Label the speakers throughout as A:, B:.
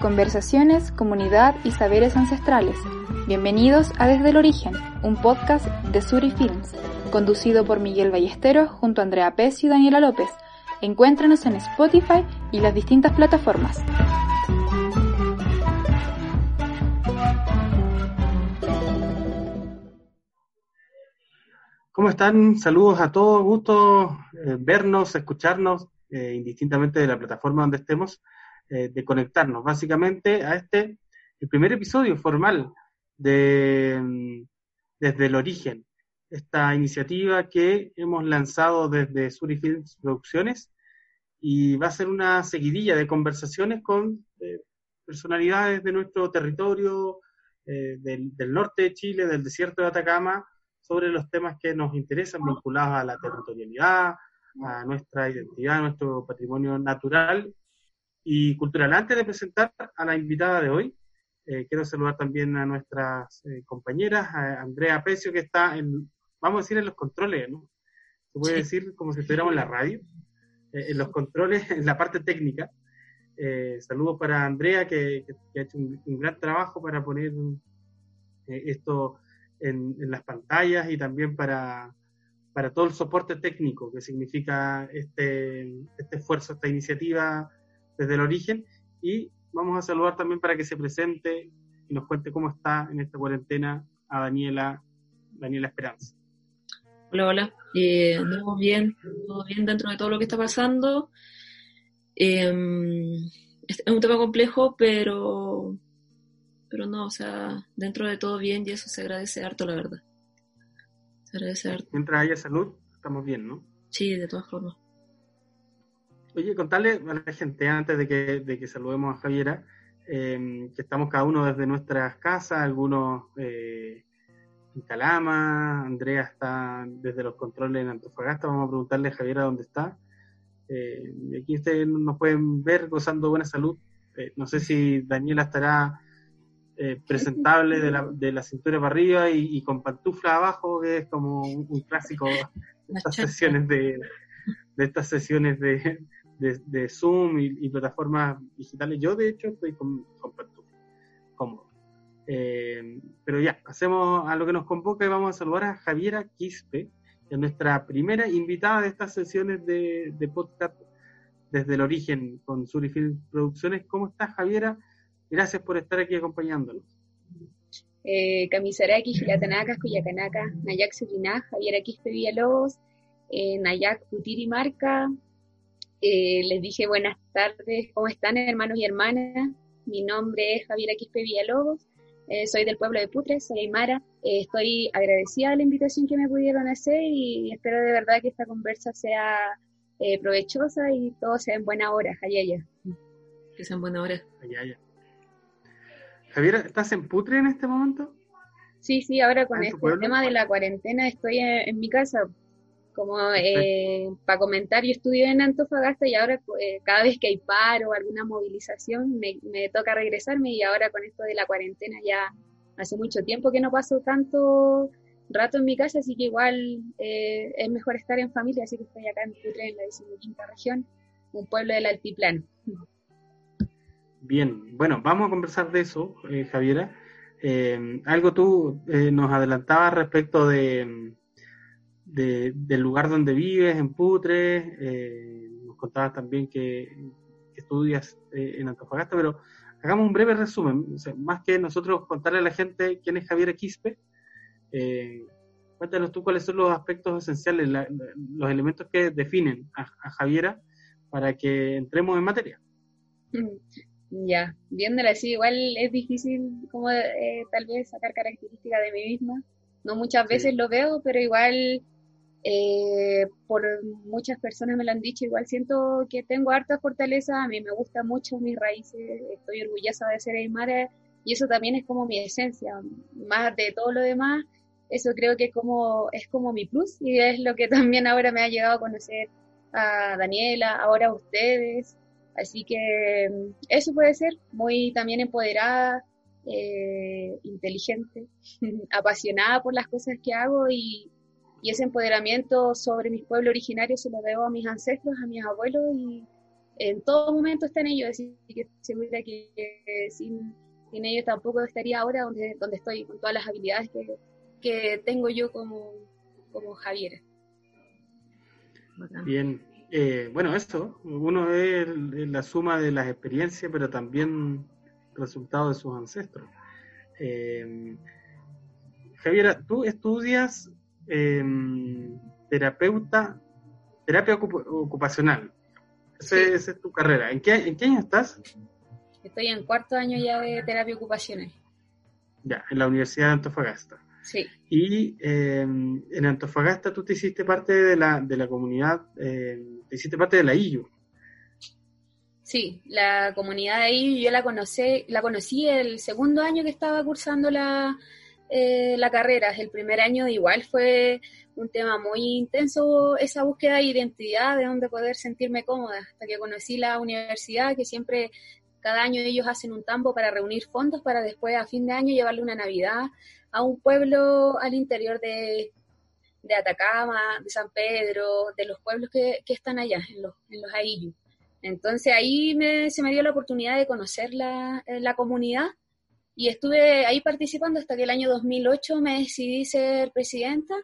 A: Conversaciones, comunidad y saberes ancestrales. Bienvenidos a Desde el Origen, un podcast de Suri Films, conducido por Miguel Ballesteros junto a Andrea Pez y Daniela López. Encuéntranos en Spotify y las distintas plataformas.
B: ¿Cómo están? Saludos a todos, gusto eh, vernos, escucharnos eh, indistintamente de la plataforma donde estemos, eh, de conectarnos. Básicamente a este, el primer episodio formal de mm, Desde el Origen, esta iniciativa que hemos lanzado desde Surifilms Producciones y va a ser una seguidilla de conversaciones con eh, personalidades de nuestro territorio, del, del norte de Chile, del desierto de Atacama, sobre los temas que nos interesan vinculados a la territorialidad, a nuestra identidad, a nuestro patrimonio natural y cultural. Antes de presentar a la invitada de hoy, eh, quiero saludar también a nuestras eh, compañeras, a Andrea Pecio, que está en, vamos a decir, en los controles, ¿no? Se puede decir como si estuviéramos en la radio, eh, en los controles, en la parte técnica. saludos para Andrea, que, ha hecho un, gran trabajo para poner esto en, en, las pantallas y también para, para todo el soporte técnico que significa este, este esfuerzo, esta iniciativa desde el origen. Y vamos a saludar también para que se presente y nos cuente cómo está en esta cuarentena a Daniela, Daniela Esperanza.
C: Hola, hola. Eh, bien, todo bien dentro de todo lo que está pasando. Em, es un tema complejo, pero, pero no, o sea, dentro de todo bien y eso se agradece harto, la verdad.
B: Mientras haya salud, estamos bien, ¿no?
C: Sí, de todas formas.
B: Oye, contarle a la gente, antes de que, de que saludemos a Javiera, em, que estamos cada uno desde nuestras casas, algunos eh, en Calama, Andrea está desde los controles en Antofagasta, vamos a preguntarle a Javiera dónde está. Eh, aquí ustedes nos pueden ver gozando buena salud. Eh, no sé si Daniela estará eh, presentable de la, de la, cintura para arriba y, con pantufla abajo, que es como un, clásico de estas sesiones de, de estas sesiones de, de, Zoom y, plataformas digitales. Yo, de hecho, estoy con, con pantufla, cómodo. Eh, pero ya, hacemos a lo que nos convoca y vamos a saludar a Javiera Quispe, que es nuestra primera invitada de estas sesiones de, de podcast desde el origen con Surifilm Producciones. ¿Cómo estás, Javiera? Gracias por estar aquí acompañándonos.
D: Eh, Camisaraki, Gilatanaka, Cuyacanaka, Nayak Surinaj, Javier Aquispe Villalobos, eh, Nayak Putiri Marca. Eh, les dije buenas tardes, ¿cómo están hermanos y hermanas? Mi nombre es Javier Aquispe Villalobos, eh, soy del pueblo de Putre, soy Aymara. Eh, estoy agradecida de la invitación que me pudieron hacer y espero de verdad que esta conversa sea provechosa y todo sea en buena hora, Hayaya.
C: Que sea en buena hora.
B: Hayaya. Javier, ¿estás en Putre en este momento?
D: Sí, sí, ahora con este tema de la cuarentena estoy en, mi casa. Como eh, para comentar, yo estudio en Antofagasta y ahora eh, cada vez que hay paro o alguna movilización me, toca regresarme y ahora con esto de la cuarentena ya hace mucho tiempo que no paso tanto rato en mi casa, así que igual eh, es mejor estar en familia, así que estoy acá en Putre, en la decimoquinta región, un pueblo del altiplano.
B: Bien, bueno, vamos a conversar de eso, eh, Javiera. Eh, algo tú eh, nos adelantabas respecto de, del lugar donde vives, en Putre, eh, nos contabas también que, estudias en Antofagasta, pero hagamos un breve resumen, más que nosotros contarle a la gente quién es Javiera Quispe, cuéntanos tú cuáles son los aspectos esenciales, los elementos que definen a, a Javiera para que entremos en materia.
D: Ya, viéndola así, igual es difícil como eh, tal vez sacar características de mí misma. No muchas veces lo veo, pero igual Eh, por muchas personas me lo han dicho, igual siento que tengo harta fortaleza, a mí me gusta mucho mis raíces, estoy orgullosa de ser aymara y eso también es como mi esencia, más de todo lo demás, eso creo que es como, es como mi plus y es lo que también ahora me ha llegado a conocer a Daniela, ahora a ustedes, así que mm, eso puede ser, muy también empoderada, eh, inteligente, apasionada por las cosas que hago y, ese empoderamiento sobre mis pueblos originarios se lo debo a mis ancestros, a mis abuelos y en todo momento están ellos, así que segura que sin, sin ellos tampoco estaría ahora donde, donde estoy, con todas las habilidades que, que tengo yo como, como Javiera.
B: Bien, eh, bueno, esto, uno es la suma de las experiencias, pero también resultado de sus ancestros. Eh, Javiera, tú estudias em, terapeuta, terapia ocupacional. Esa, es tu carrera. ¿En qué, ¿En qué año estás?
D: Estoy en cuarto año ya de terapia ocupacional.
B: Ya, en la Universidad de Antofagasta.
D: Sí.
B: Y em, en Antofagasta tú te hiciste parte de la, de la comunidad, em, te hiciste parte de la IU.
D: Sí, la comunidad de ahí yo la conocí, la conocí el segundo año que estaba cursando la, eh, la carrera. El primer año igual fue un tema muy intenso esa búsqueda de identidad, de dónde poder sentirme cómoda, hasta que conocí la universidad, que siempre cada año ellos hacen un tambo para reunir fondos para después a fin de año llevarle una Navidad a un pueblo al interior de, de Atacama, de San Pedro, de los pueblos que, que están allá, en los, en los entonces ahí se me dio la oportunidad de conocer la, eh, la, comunidad y estuve ahí participando hasta que el año 2008 me decidí ser presidenta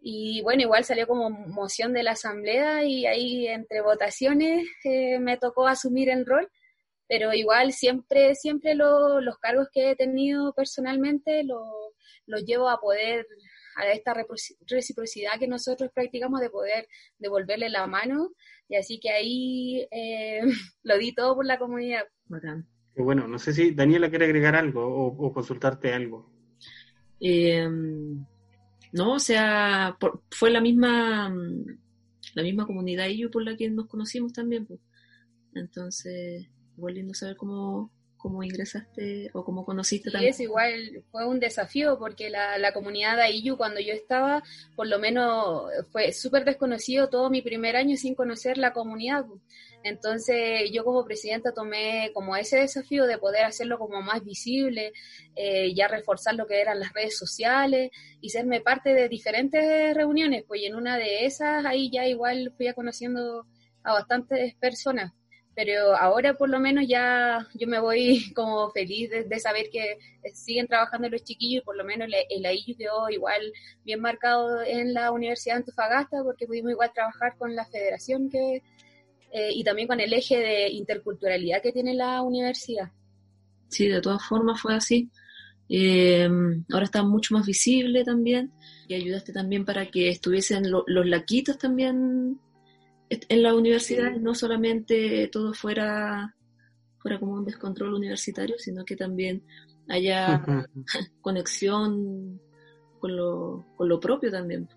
D: y bueno, igual salió como moción de la asamblea y ahí entre votaciones eh, me tocó asumir el rol, pero igual siempre, siempre los cargos que he tenido personalmente los llevo a poder a esta reciprocidad que nosotros practicamos de poder devolverle la mano y así que ahí eh, lo di todo por la comunidad.
B: bueno, no sé si Daniela quiere agregar algo o, consultarte algo.
C: Em, no, o sea, fue la misma la misma comunidad y yo por la que nos conocimos también. Pues. Entonces, volviendo a saber cómo, cómo ingresaste o cómo conociste
D: también. es igual, fue un desafío porque la, la comunidad de Ayu cuando yo estaba, por lo menos fue súper desconocido todo mi primer año sin conocer la comunidad. Entonces yo como presidenta tomé como ese desafío de poder hacerlo como más visible, eh, ya reforzar lo que eran las redes sociales y serme parte de diferentes reuniones, pues y en una de esas ahí ya igual fui conociendo a bastantes personas pero ahora por lo menos ya yo me voy como feliz de, saber que siguen trabajando los chiquillos y por lo menos el, AIU quedó igual bien marcado en la Universidad de Antofagasta porque pudimos igual trabajar con la federación que eh, y también con el eje de interculturalidad que tiene la universidad.
C: Sí, de todas formas fue así. Eh, ahora está mucho más visible también y ayudaste también para que estuviesen los laquitos también en la universidad no solamente todo fuera, fuera como un descontrol universitario, sino que también haya conexión con lo, con lo propio también.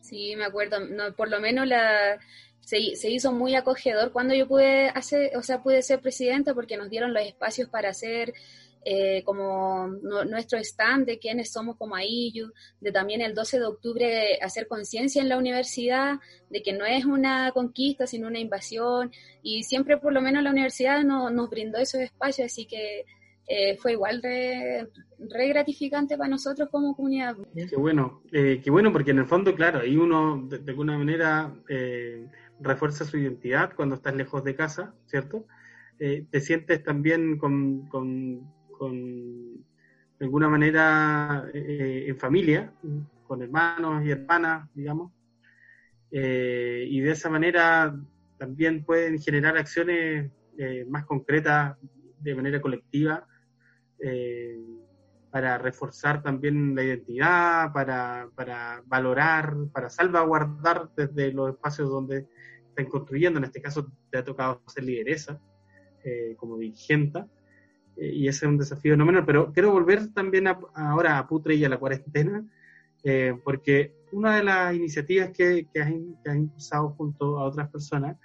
D: Sí, me acuerdo, no, por lo menos la, se, se, hizo muy acogedor cuando yo pude hacer, o sea, pude ser presidenta porque nos dieron los espacios para hacer eh, como nuestro stand de quiénes somos como AIYU, de también el 12 de octubre hacer conciencia en la universidad de que no es una conquista, sino una invasión, y siempre por lo menos la universidad nos brindó esos espacios, así que eh, fue igual re, gratificante para nosotros como comunidad.
B: Qué bueno, eh, qué bueno, porque en el fondo, claro, ahí uno de, alguna manera refuerza su identidad cuando estás lejos de casa, ¿cierto? te sientes también con, con, de alguna manera, eh, en familia, con hermanos y hermanas, digamos, eh, y de esa manera también pueden generar acciones eh, más concretas de manera colectiva para reforzar también la identidad, para, para, valorar, para salvaguardar desde los espacios donde están construyendo. En este caso te ha tocado ser lideresa como dirigente y ese es un desafío no menor. Pero quiero volver también ahora a Putre y a la cuarentena eh, porque una de las iniciativas que, que, has, impulsado junto a otras personas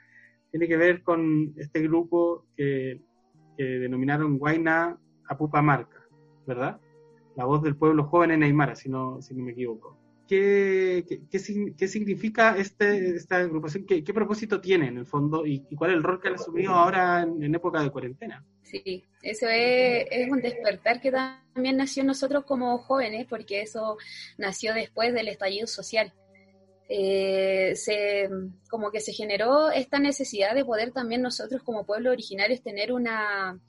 B: tiene que ver con este grupo que, denominaron Guaina Apupa Marca, ¿verdad? La voz del pueblo joven en Aymara, si no, si no me equivoco. ¿Qué, significa este, esta agrupación? ¿Qué, propósito tiene en el fondo? ¿Y, cuál es el rol que han asumido ahora en, época de cuarentena?
D: Sí, eso es, es, un despertar que también nació en nosotros como jóvenes, porque eso nació después del estallido social. Eh, se, como que se generó esta necesidad de poder también nosotros como pueblo originarios tener una,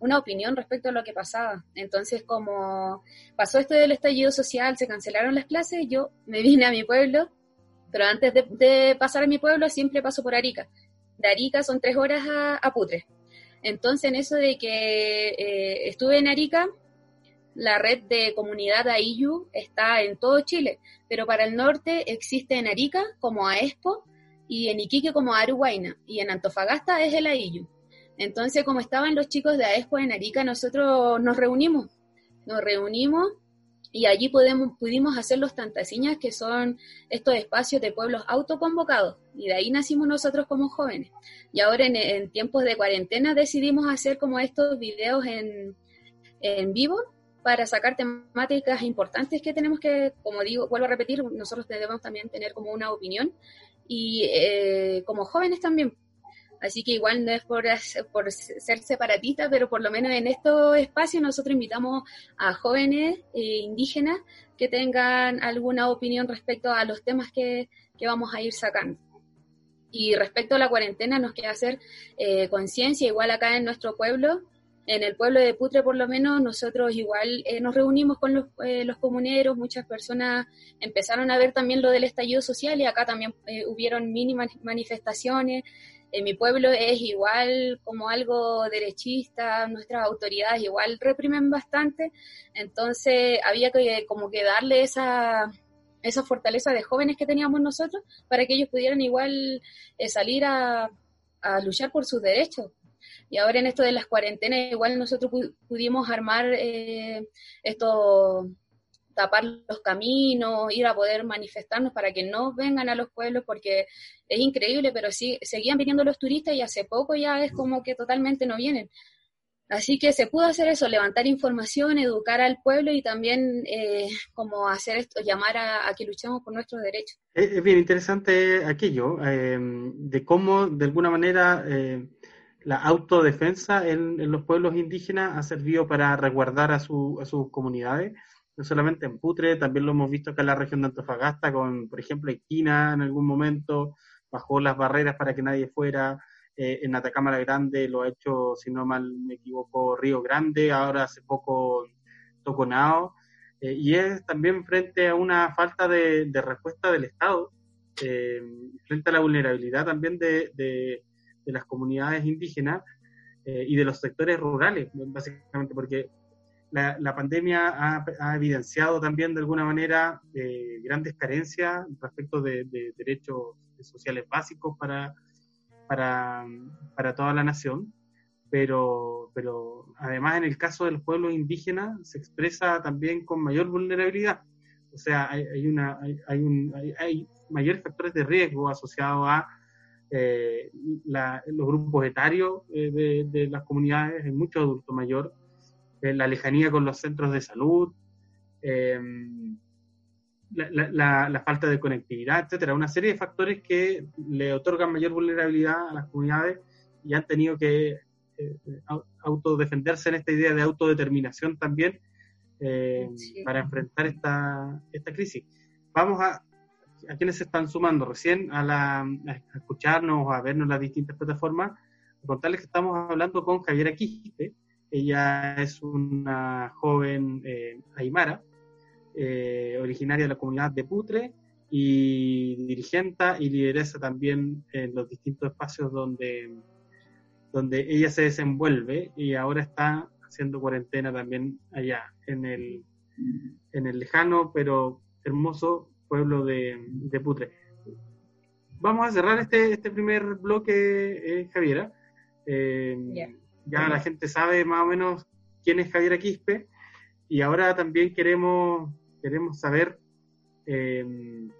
D: una opinión respecto a lo que pasaba. Entonces, como pasó esto del estallido social, se cancelaron las clases, yo me vine a mi pueblo, pero antes de, pasar a mi pueblo siempre paso por Arica. De Arica son tres horas a, Putre. Entonces, en eso de que eh, estuve en Arica, la red de comunidad AIU está en todo Chile, pero para el norte existe en Arica como AESPO y en Iquique como Aruguaina y en Antofagasta es el AIU. Entonces, como estaban los chicos de AESPO en Arica, nosotros nos reunimos, nos reunimos y allí podemos, pudimos hacer los tantasiñas, que son estos espacios de pueblos autoconvocados. Y de ahí nacimos nosotros como jóvenes. Y ahora en, tiempos de cuarentena decidimos hacer como estos videos en, en vivo para sacar temáticas importantes que tenemos que, como digo, vuelvo a repetir, nosotros debemos también tener como una opinión y eh, como jóvenes también Así que igual no es por, ser separatista, pero por lo menos en estos espacios nosotros invitamos a jóvenes eh, indígenas que tengan alguna opinión respecto a los temas que, vamos a ir sacando. Y respecto a la cuarentena nos queda hacer eh, conciencia, igual acá en nuestro pueblo, en el pueblo de Putre por lo menos, nosotros igual eh, nos reunimos con los, los, comuneros, muchas personas empezaron a ver también lo del estallido social y acá también hubieron mínimas manifestaciones, en mi pueblo es igual como algo derechista, nuestras autoridades igual reprimen bastante, entonces había que como que darle esa, esa fortaleza de jóvenes que teníamos nosotros para que ellos pudieran igual eh, salir a, luchar por sus derechos. Y ahora en esto de las cuarentenas igual nosotros pudimos armar eh, esto tapar los caminos, ir a poder manifestarnos para que no vengan a los pueblos, porque es increíble, pero sí, seguían viniendo los turistas y hace poco ya es como que totalmente no vienen. Así que se pudo hacer eso, levantar información, educar al pueblo y también eh, como hacer esto, llamar a, que luchemos por nuestros derechos.
B: Es, bien interesante aquello, em, de cómo de alguna manera eh, la autodefensa en, los pueblos indígenas ha servido para resguardar a sus comunidades no solamente en Putre, también lo hemos visto acá en la región de Antofagasta, con, por ejemplo, Esquina en algún momento, bajó las barreras para que nadie fuera, eh, en Atacama la Grande lo ha hecho, si no mal me equivoco, Río Grande, ahora hace poco Toconao, eh, y es también frente a una falta de, respuesta del Estado, eh, frente a la vulnerabilidad también de, de las comunidades indígenas y de los sectores rurales, básicamente, porque la, pandemia ha, evidenciado también de alguna manera eh, grandes carencias respecto de, derechos sociales básicos para, para, para, toda la nación, pero, pero además en el caso de los pueblos indígenas se expresa también con mayor vulnerabilidad. O sea, hay, hay una, hay, un, hay, mayores factores de riesgo asociados a eh, los grupos etarios eh, de, de, las comunidades, hay mucho adulto mayor, la lejanía con los centros de salud, em, la, falta de conectividad, etcétera, una serie de factores que le otorgan mayor vulnerabilidad a las comunidades y han tenido que eh, autodefenderse en esta idea de autodeterminación también eh, para enfrentar esta, esta crisis. Vamos a, a quienes se están sumando. Recién a, la, a escucharnos a vernos en las distintas plataformas, contarles que estamos hablando con Javier Aquiste, ella es una joven eh, aymara, eh, originaria de la comunidad de Putre y dirigente y lideresa también en los distintos espacios donde, donde ella se desenvuelve y ahora está haciendo cuarentena también allá en el, en el lejano pero hermoso pueblo de, Putre. Vamos a cerrar este, este primer bloque, eh, Javiera. Eh, ya la gente sabe más o menos quién es Javier Aquispe. Y ahora también queremos, queremos saber em,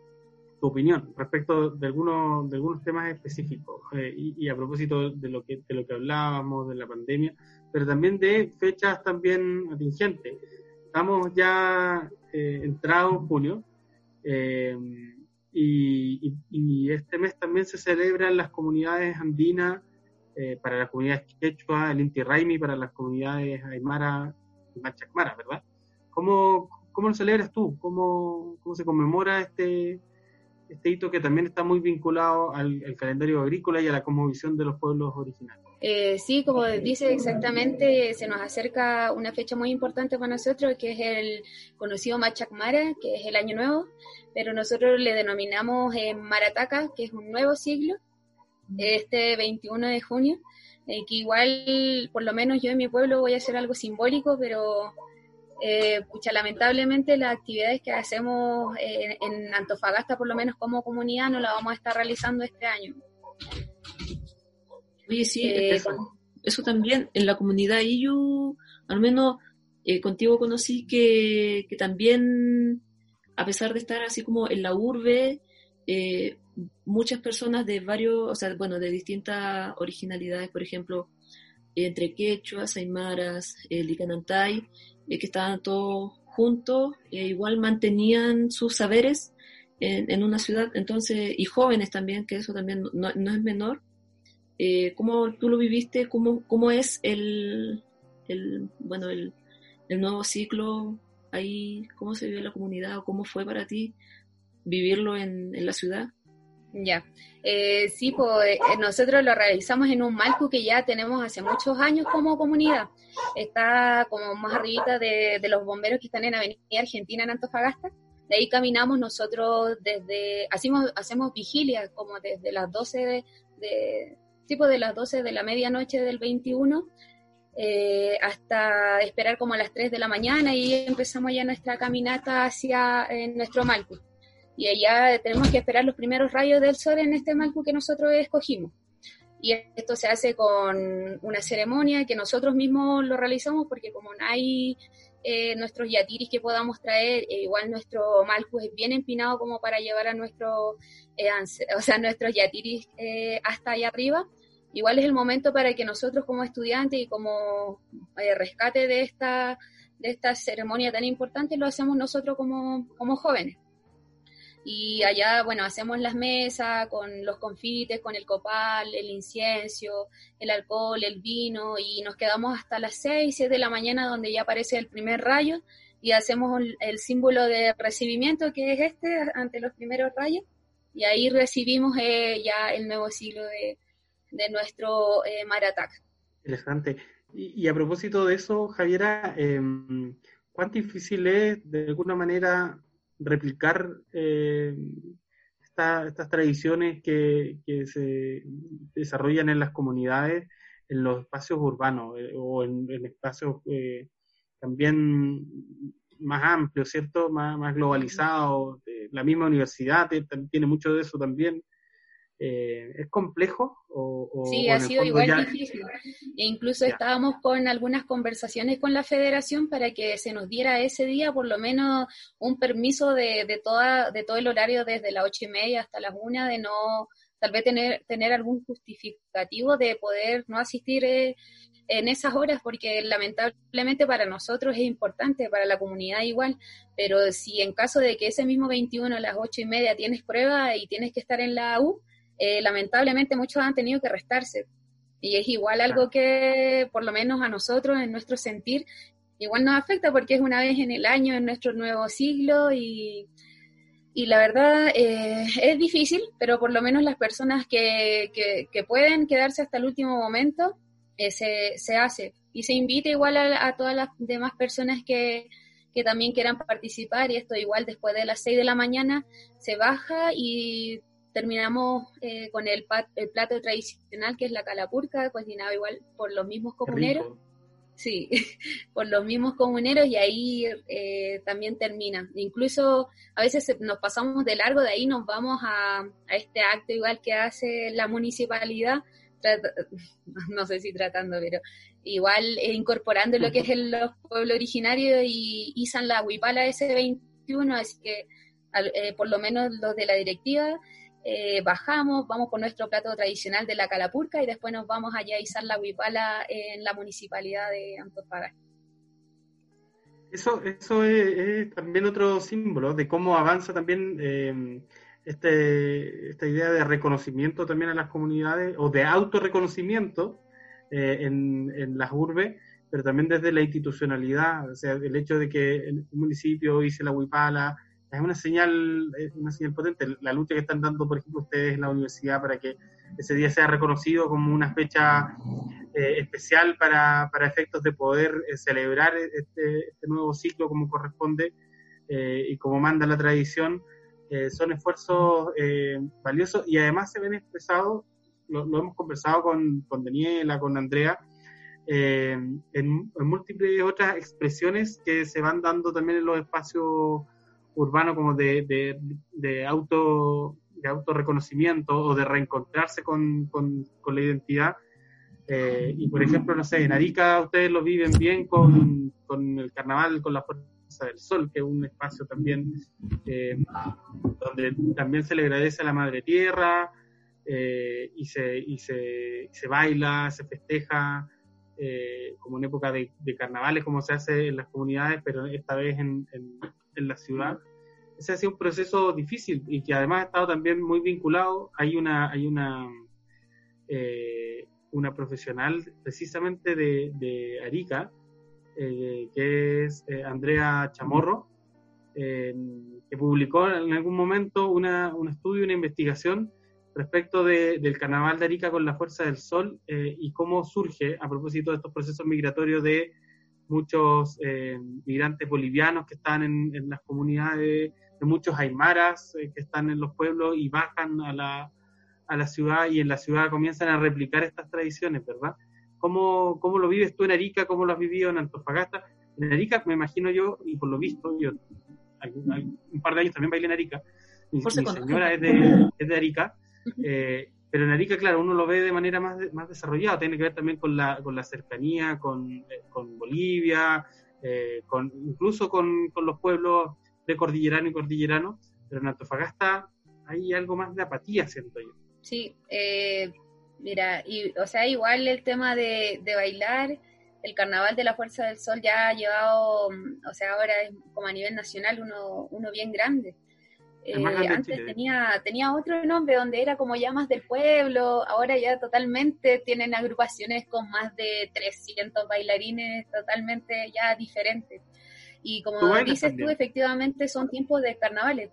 B: tu opinión respecto de algunos, de algunos temas específicos. Eh, y, a propósito de lo, que, de lo que hablábamos de la pandemia, pero también de fechas también atingentes. Estamos ya eh, entrado en junio em, y, y, este mes también se celebran las comunidades andinas eh, para las comunidades quechua, el Inti Raimi para las comunidades aymara y machacmara, ¿verdad? ¿Cómo, cómo lo celebras tú? ¿Cómo, cómo se conmemora este, este hito que también está muy vinculado al, calendario agrícola y a la cosmovisión de los pueblos originarios?
D: Eh, sí, como dice exactamente, se nos acerca una fecha muy importante para nosotros, que es el conocido Machacmara, que es el Año Nuevo, pero nosotros le denominamos eh, Marataca, que es un nuevo siglo, este 21 de junio, eh, que igual, por lo menos yo en mi pueblo voy a hacer algo simbólico, pero eh, pucha, lamentablemente las actividades que hacemos eh, en Antofagasta, por lo menos como comunidad, no las vamos a estar realizando este año.
C: Oye, sí, eso, eso, también, en la comunidad IU, al menos contigo conocí que, que también, a pesar de estar así como en la urbe, eh, muchas personas de varios, o sea, bueno, de distintas originalidades, por ejemplo, entre quechuas, aymaras, eh, licanantay, eh, que estaban todos juntos, e igual mantenían sus saberes en, una ciudad, entonces, y jóvenes también, que eso también no, es menor. Eh, ¿Cómo tú lo viviste? ¿Cómo, cómo es el, bueno, el, nuevo ciclo ahí? ¿Cómo se vive la comunidad o cómo fue para ti vivirlo en la ciudad?
D: Ya, eh, sí, pues eh, nosotros lo realizamos en un Malcu que ya tenemos hace muchos años como comunidad. Está como más arribita de, los bomberos que están en Avenida Argentina en Antofagasta. De ahí caminamos nosotros desde, hacemos, hacemos vigilia como desde las 12 de, de tipo de las 12 de la medianoche del 21 eh, hasta esperar como a las 3 de la mañana y empezamos ya nuestra caminata hacia nuestro Malcu y allá tenemos que esperar los primeros rayos del sol en este marco que nosotros escogimos. Y esto se hace con una ceremonia que nosotros mismos lo realizamos porque como no hay eh, nuestros yatiris que podamos traer, eh, igual nuestro malco es bien empinado como para llevar a nuestro, eh, o sea, nuestros yatiris hasta allá arriba. Igual es el momento para que nosotros como estudiantes y como rescate de esta, de esta ceremonia tan importante lo hacemos nosotros como, como jóvenes y allá, bueno, hacemos las mesas con los confites, con el copal, el incienso, el alcohol, el vino y nos quedamos hasta las 6, 7 de la mañana donde ya aparece el primer rayo y hacemos el símbolo de recibimiento que es este ante los primeros rayos y ahí recibimos eh, ya el nuevo siglo de, de nuestro eh, Maratac.
B: Interesante. Y, a propósito de eso, Javiera, eh, ¿cuán difícil es de alguna manera replicar eh, estas tradiciones que, se desarrollan en las comunidades, en los espacios urbanos eh, o en, espacios eh, también más amplios, ¿cierto? Más, más globalizados. La misma universidad tiene mucho de eso también. Eh, ¿Es complejo? O,
D: sí, ha sido igual difícil. E incluso estábamos con algunas conversaciones con la federación para que se nos diera ese día por lo menos un permiso de, de, toda, de todo el horario desde las ocho y media hasta las una, de no tal vez tener, tener algún justificativo de poder no asistir eh, en esas horas, porque lamentablemente para nosotros es importante, para la comunidad igual, pero si en caso de que ese mismo 21 a las ocho y media tienes prueba y tienes que estar en la U, eh, lamentablemente muchos han tenido que restarse. Y es igual algo que, por lo menos a nosotros, en nuestro sentir, igual nos afecta porque es una vez en el año, en nuestro nuevo siglo y, y la verdad eh, es difícil, pero por lo menos las personas que, que, pueden quedarse hasta el último momento, eh, se, se, hace. Y se invita igual a, a, todas las demás personas que, que también quieran participar y esto igual después de las 6 de la mañana se baja y terminamos eh, con el, el, plato tradicional que es la calapurca, cocinado igual por los mismos comuneros. Sí, por los mismos comuneros y ahí eh, también termina. Incluso a veces nos pasamos de largo, de ahí nos vamos a, a este acto igual que hace la municipalidad, no sé si tratando, pero igual eh, incorporando lo que es el pueblo originario y izan la huipala ese 21, así que por lo menos los de la directiva, bajamos, vamos por nuestro plato tradicional de la calapurca y después nos vamos allá a izar la huipala en la municipalidad de Antofagasta.
B: Eso, eso es, también otro símbolo de cómo avanza también eh, este, esta idea de reconocimiento también a las comunidades o de autorreconocimiento eh, en, en, las urbes, pero también desde la institucionalidad, o sea, el hecho de que el municipio hice la huipala, es una señal, una señal potente. La lucha que están dando, por ejemplo, ustedes en la universidad para que ese día sea reconocido como una fecha eh, especial para, para, efectos de poder eh, celebrar este, este, nuevo ciclo como corresponde eh, y como manda la tradición, son esfuerzos valiosos y además se ven expresados, lo, hemos conversado con, con Daniela, con Andrea, en, múltiples otras expresiones que se van dando también en los espacios urbanos como de, de, de auto de autorreconocimiento o de reencontrarse con, con, la identidad. Eh, y por ejemplo, no sé, en Arica ustedes lo viven bien con, con el carnaval, con la Fuerza del Sol, que es un espacio también eh, donde también se le agradece a la Madre Tierra eh, y, se, y, se, se, baila, se festeja, como en época de, carnavales, como se hace en las comunidades, pero esta vez en, en la ciudad ese ha sido un proceso difícil y que además ha estado también muy vinculado. Hay una, hay una, eh, una profesional precisamente de, Arica, eh, que es eh, Andrea Chamorro, que publicó en algún momento una, un estudio, una investigación respecto del carnaval de Arica con la Fuerza del Sol y cómo surge a propósito de estos procesos migratorios de muchos migrantes bolivianos que están en, en las comunidades de muchos aymaras eh, que están en los pueblos y bajan a la, a la ciudad y en la ciudad comienzan a replicar estas tradiciones, ¿verdad? ¿Cómo, ¿Cómo lo vives tú en Arica? ¿Cómo lo has vivido en Antofagasta? En Arica, me imagino yo, y por lo visto, yo un par de años también bailé en Arica. Mi, señora es de, es de Arica, eh, pero en Arica, claro, uno lo ve de manera más, más desarrollada, tiene que ver también con la, con la cercanía, con, eh, con Bolivia, con, incluso con, con los pueblos de cordillerano y cordillerano, pero en Antofagasta hay algo más de apatía, siento yo.
D: Sí, eh, mira, y, o sea, igual el tema de, bailar, el carnaval de la Fuerza del Sol ya ha llevado, o sea, ahora es como a nivel nacional uno, uno bien grande. Eh, antes tenía, tenía otro nombre donde era como ya más del pueblo, ahora ya totalmente tienen agrupaciones con más de 300 bailarines totalmente ya diferentes. Y como dices tú, efectivamente son tiempos de carnavales.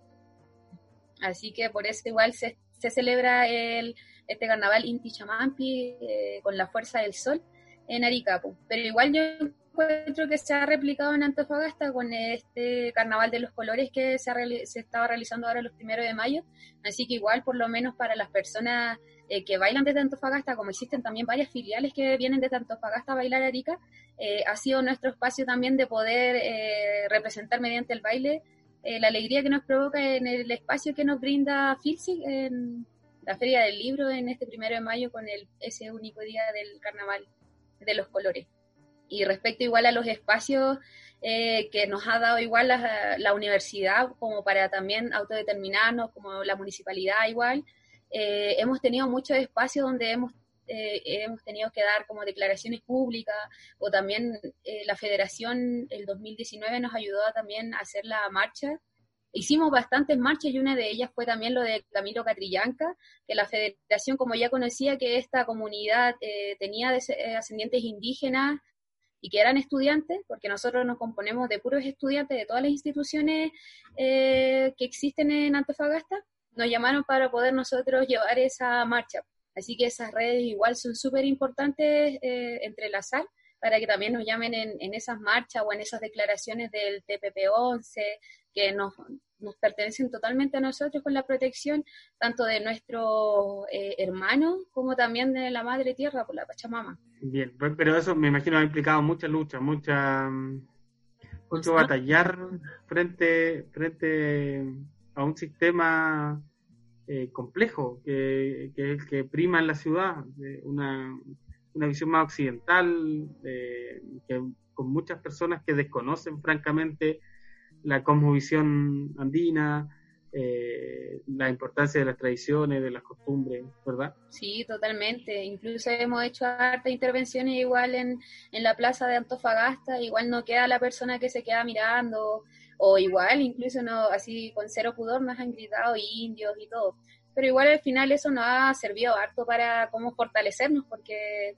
D: Así que por eso igual se, se celebra el, este carnaval Inti Chamampi eh, con la fuerza del sol en Aricapo. Pero igual yo encuentro que se ha replicado en Antofagasta con este carnaval de los colores que se, se estaba realizando ahora los primeros de mayo. Así que igual, por lo menos para las personas eh, que bailan desde Antofagasta, como existen también varias filiales que vienen desde Antofagasta a bailar Arica, eh, ha sido nuestro espacio también de poder eh, representar mediante el baile la alegría que nos provoca en el espacio que nos brinda Filsi en la Feria del Libro en este primero de mayo con el, ese único día del carnaval de los colores. Y respecto igual a los espacios que nos ha dado igual la, la, universidad como para también autodeterminarnos, como la municipalidad igual, eh, hemos tenido muchos espacios donde hemos, eh, hemos tenido que dar como declaraciones públicas o también eh, la federación el 2019 nos ayudó también a hacer la marcha. Hicimos bastantes marchas y una de ellas fue también lo de Camilo Catrillanca, que la federación como ya conocía que esta comunidad tenía ascendientes indígenas y que eran estudiantes, porque nosotros nos componemos de puros estudiantes de todas las instituciones que existen en Antofagasta, nos llamaron para poder nosotros llevar esa marcha. Así que esas redes igual son súper importantes eh, entrelazar para que también nos llamen en, esas marchas o en esas declaraciones del TPP-11 que nos, nos pertenecen totalmente a nosotros con la protección tanto de nuestros eh, hermanos como también de la Madre Tierra por la Pachamama.
B: Bien, pero eso me imagino ha implicado mucha lucha, mucha mucho batallar frente frente a un sistema eh, complejo que, que, es el que prima en la ciudad, una, una visión más occidental, que, con muchas personas que desconocen francamente la cosmovisión andina, eh, la importancia de las tradiciones, de las costumbres, ¿verdad?
D: Sí, totalmente. Incluso hemos hecho harta intervenciones igual en, en la plaza de Antofagasta, igual no queda la persona que se queda mirando, o igual, incluso no, así con cero pudor nos han gritado indios y todo. Pero igual al final eso nos ha servido harto para cómo fortalecernos, porque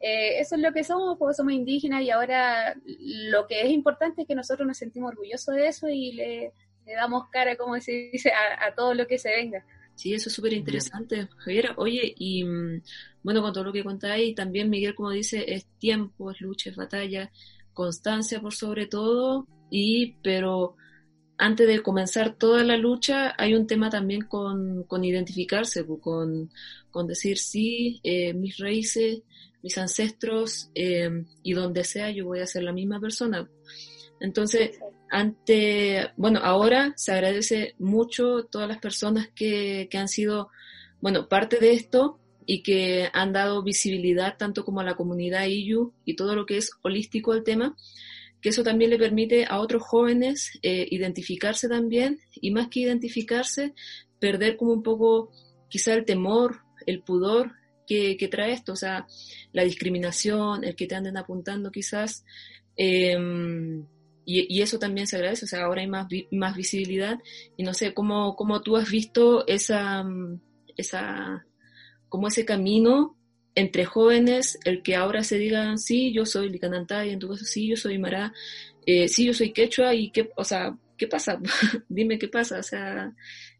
D: eh, eso es lo que somos, porque somos indígenas y ahora lo que es importante es que nosotros nos sentimos orgullosos de eso y le le damos cara, como se dice, a, todo lo que se venga.
C: Sí, eso es súper interesante, Javier. Oye, y mm, bueno, con todo lo que contáis, también Miguel, como dice, es tiempo, es lucha, es batalla, constancia por sobre todo, y pero antes de comenzar toda la lucha hay un tema también con, con identificarse, con, con decir, sí, eh, mis raíces, mis ancestros, eh, y donde sea yo voy a ser la misma persona. Entonces, ante, bueno, ahora se agradece mucho todas las personas que, que han sido, bueno, parte de esto y que han dado visibilidad tanto como a la comunidad IU y todo lo que es holístico al tema, que eso también le permite a otros jóvenes eh, identificarse también y más que identificarse, perder como un poco quizá el temor, el pudor que, que trae esto, o sea, la discriminación, el que te anden apuntando quizás. Eh, y, eso también se agradece, o sea, ahora hay más, más visibilidad y no sé, ¿cómo, cómo tú has visto esa, mm, esa, como ese camino entre jóvenes, el que ahora se digan, sí, yo soy Licanantay, en tu caso, sí, yo soy Mará, eh, sí, yo soy Quechua, y qué, o sea, ¿qué pasa? Dime qué pasa, o sea,